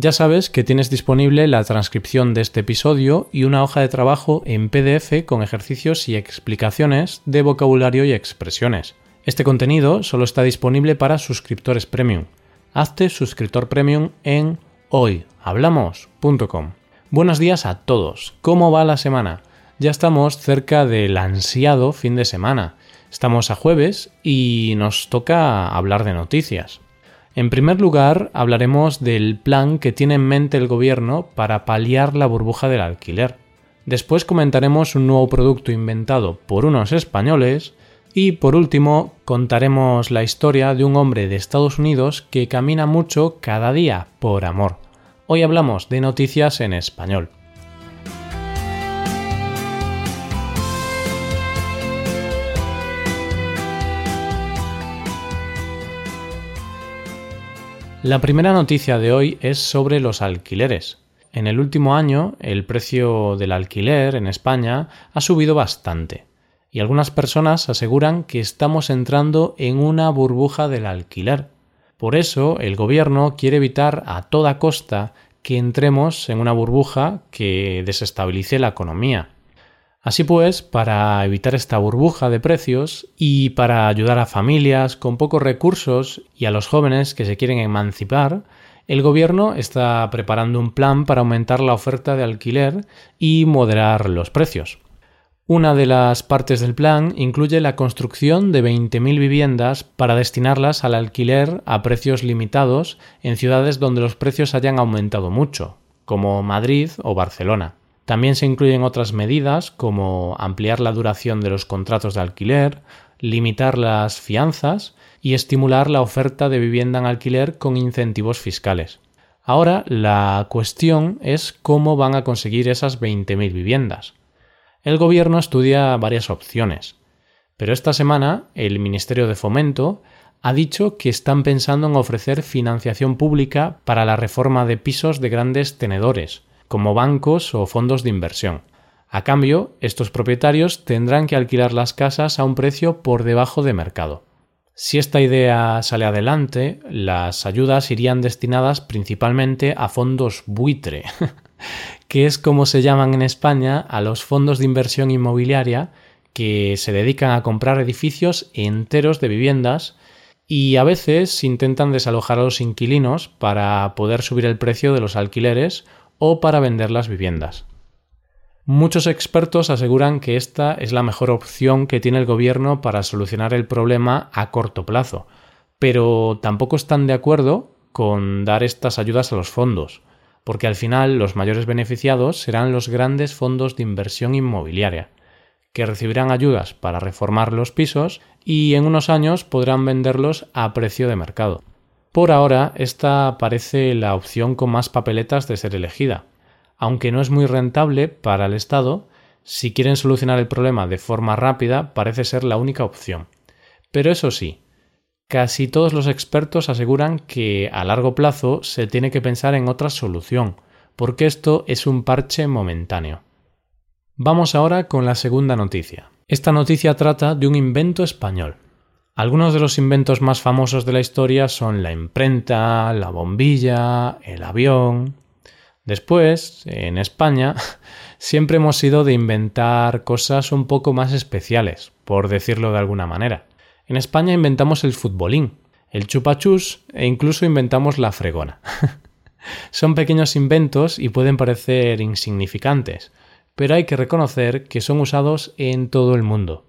Ya sabes que tienes disponible la transcripción de este episodio y una hoja de trabajo en PDF con ejercicios y explicaciones de vocabulario y expresiones. Este contenido solo está disponible para suscriptores premium. Hazte suscriptor premium en hoyhablamos.com. Buenos días a todos. ¿Cómo va la semana? Ya estamos cerca del ansiado fin de semana. Estamos a jueves y nos toca hablar de noticias. En primer lugar, hablaremos del plan que tiene en mente el gobierno para paliar la burbuja del alquiler. Después comentaremos un nuevo producto inventado por unos españoles y por último contaremos la historia de un hombre de Estados Unidos que camina mucho cada día por amor. Hoy hablamos de noticias en español. La primera noticia de hoy es sobre los alquileres. En el último año, el precio del alquiler en España ha subido bastante, y algunas personas aseguran que estamos entrando en una burbuja del alquiler. Por eso, el gobierno quiere evitar a toda costa que entremos en una burbuja que desestabilice la economía. Así pues, para evitar esta burbuja de precios y para ayudar a familias con pocos recursos y a los jóvenes que se quieren emancipar, el gobierno está preparando un plan para aumentar la oferta de alquiler y moderar los precios. Una de las partes del plan incluye la construcción de 20.000 viviendas para destinarlas al alquiler a precios limitados en ciudades donde los precios hayan aumentado mucho, como Madrid o Barcelona. También se incluyen otras medidas como ampliar la duración de los contratos de alquiler, limitar las fianzas y estimular la oferta de vivienda en alquiler con incentivos fiscales. Ahora la cuestión es cómo van a conseguir esas 20.000 viviendas. El gobierno estudia varias opciones, pero esta semana el Ministerio de Fomento ha dicho que están pensando en ofrecer financiación pública para la reforma de pisos de grandes tenedores, como bancos o fondos de inversión. A cambio, estos propietarios tendrán que alquilar las casas a un precio por debajo de mercado. Si esta idea sale adelante, las ayudas irían destinadas principalmente a fondos buitre, que es como se llaman en España a los fondos de inversión inmobiliaria que se dedican a comprar edificios enteros de viviendas y a veces intentan desalojar a los inquilinos para poder subir el precio de los alquileres o para vender las viviendas. Muchos expertos aseguran que esta es la mejor opción que tiene el gobierno para solucionar el problema a corto plazo, pero tampoco están de acuerdo con dar estas ayudas a los fondos, porque al final los mayores beneficiados serán los grandes fondos de inversión inmobiliaria, que recibirán ayudas para reformar los pisos y en unos años podrán venderlos a precio de mercado. Por ahora, esta parece la opción con más papeletas de ser elegida. Aunque no es muy rentable para el Estado, si quieren solucionar el problema de forma rápida, parece ser la única opción. Pero eso sí, casi todos los expertos aseguran que a largo plazo se tiene que pensar en otra solución, porque esto es un parche momentáneo. Vamos ahora con la segunda noticia. Esta noticia trata de un invento español. Algunos de los inventos más famosos de la historia son la imprenta, la bombilla, el avión. Después, en España, siempre hemos sido de inventar cosas un poco más especiales, por decirlo de alguna manera. En España inventamos el futbolín, el chupachus e incluso inventamos la fregona. son pequeños inventos y pueden parecer insignificantes, pero hay que reconocer que son usados en todo el mundo.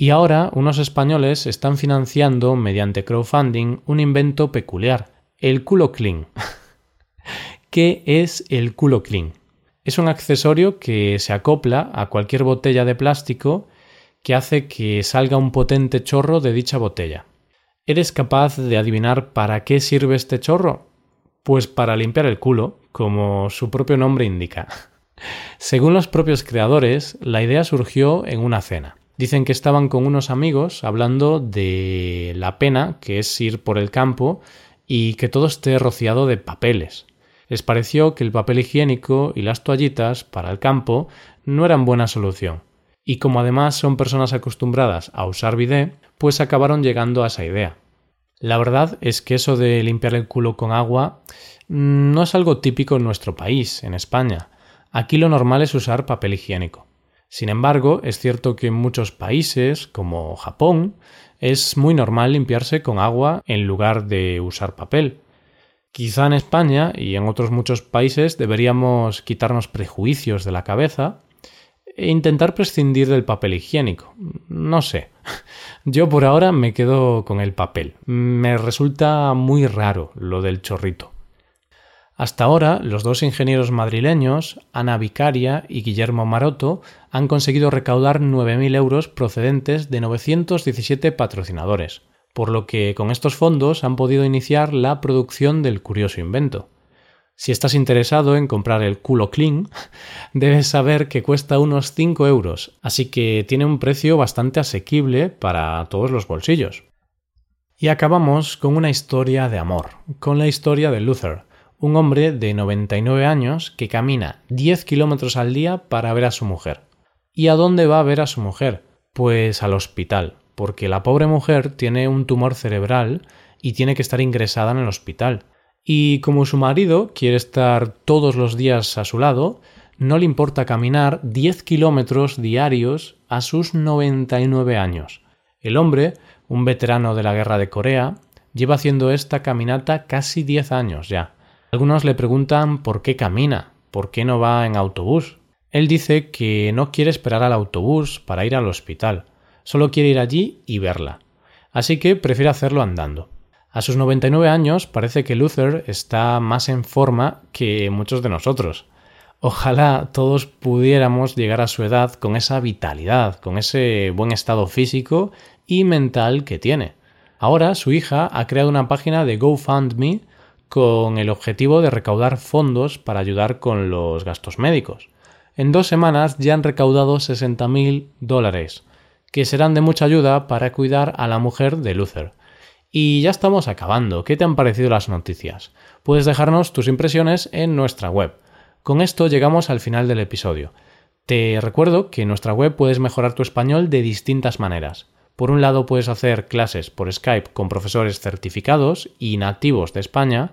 Y ahora unos españoles están financiando mediante crowdfunding un invento peculiar, el culo clean. ¿Qué es el culo clean? Es un accesorio que se acopla a cualquier botella de plástico que hace que salga un potente chorro de dicha botella. ¿Eres capaz de adivinar para qué sirve este chorro? Pues para limpiar el culo, como su propio nombre indica. Según los propios creadores, la idea surgió en una cena. Dicen que estaban con unos amigos hablando de la pena que es ir por el campo y que todo esté rociado de papeles. Les pareció que el papel higiénico y las toallitas para el campo no eran buena solución. Y como además son personas acostumbradas a usar bidet, pues acabaron llegando a esa idea. La verdad es que eso de limpiar el culo con agua no es algo típico en nuestro país, en España. Aquí lo normal es usar papel higiénico. Sin embargo, es cierto que en muchos países, como Japón, es muy normal limpiarse con agua en lugar de usar papel. Quizá en España y en otros muchos países deberíamos quitarnos prejuicios de la cabeza e intentar prescindir del papel higiénico. No sé. Yo por ahora me quedo con el papel. Me resulta muy raro lo del chorrito. Hasta ahora, los dos ingenieros madrileños, Ana Vicaria y Guillermo Maroto, han conseguido recaudar 9.000 euros procedentes de 917 patrocinadores, por lo que con estos fondos han podido iniciar la producción del curioso invento. Si estás interesado en comprar el culo clean, debes saber que cuesta unos 5 euros, así que tiene un precio bastante asequible para todos los bolsillos. Y acabamos con una historia de amor, con la historia de Luther, un hombre de 99 años que camina 10 kilómetros al día para ver a su mujer. ¿Y a dónde va a ver a su mujer? Pues al hospital, porque la pobre mujer tiene un tumor cerebral y tiene que estar ingresada en el hospital. Y como su marido quiere estar todos los días a su lado, no le importa caminar 10 kilómetros diarios a sus 99 años. El hombre, un veterano de la guerra de Corea, lleva haciendo esta caminata casi 10 años ya. Algunos le preguntan por qué camina, por qué no va en autobús. Él dice que no quiere esperar al autobús para ir al hospital, solo quiere ir allí y verla. Así que prefiere hacerlo andando. A sus 99 años parece que Luther está más en forma que muchos de nosotros. Ojalá todos pudiéramos llegar a su edad con esa vitalidad, con ese buen estado físico y mental que tiene. Ahora su hija ha creado una página de GoFundMe con el objetivo de recaudar fondos para ayudar con los gastos médicos. En dos semanas ya han recaudado 60.000 dólares, que serán de mucha ayuda para cuidar a la mujer de Luther. Y ya estamos acabando. ¿Qué te han parecido las noticias? Puedes dejarnos tus impresiones en nuestra web. Con esto llegamos al final del episodio. Te recuerdo que en nuestra web puedes mejorar tu español de distintas maneras. Por un lado puedes hacer clases por Skype con profesores certificados y nativos de España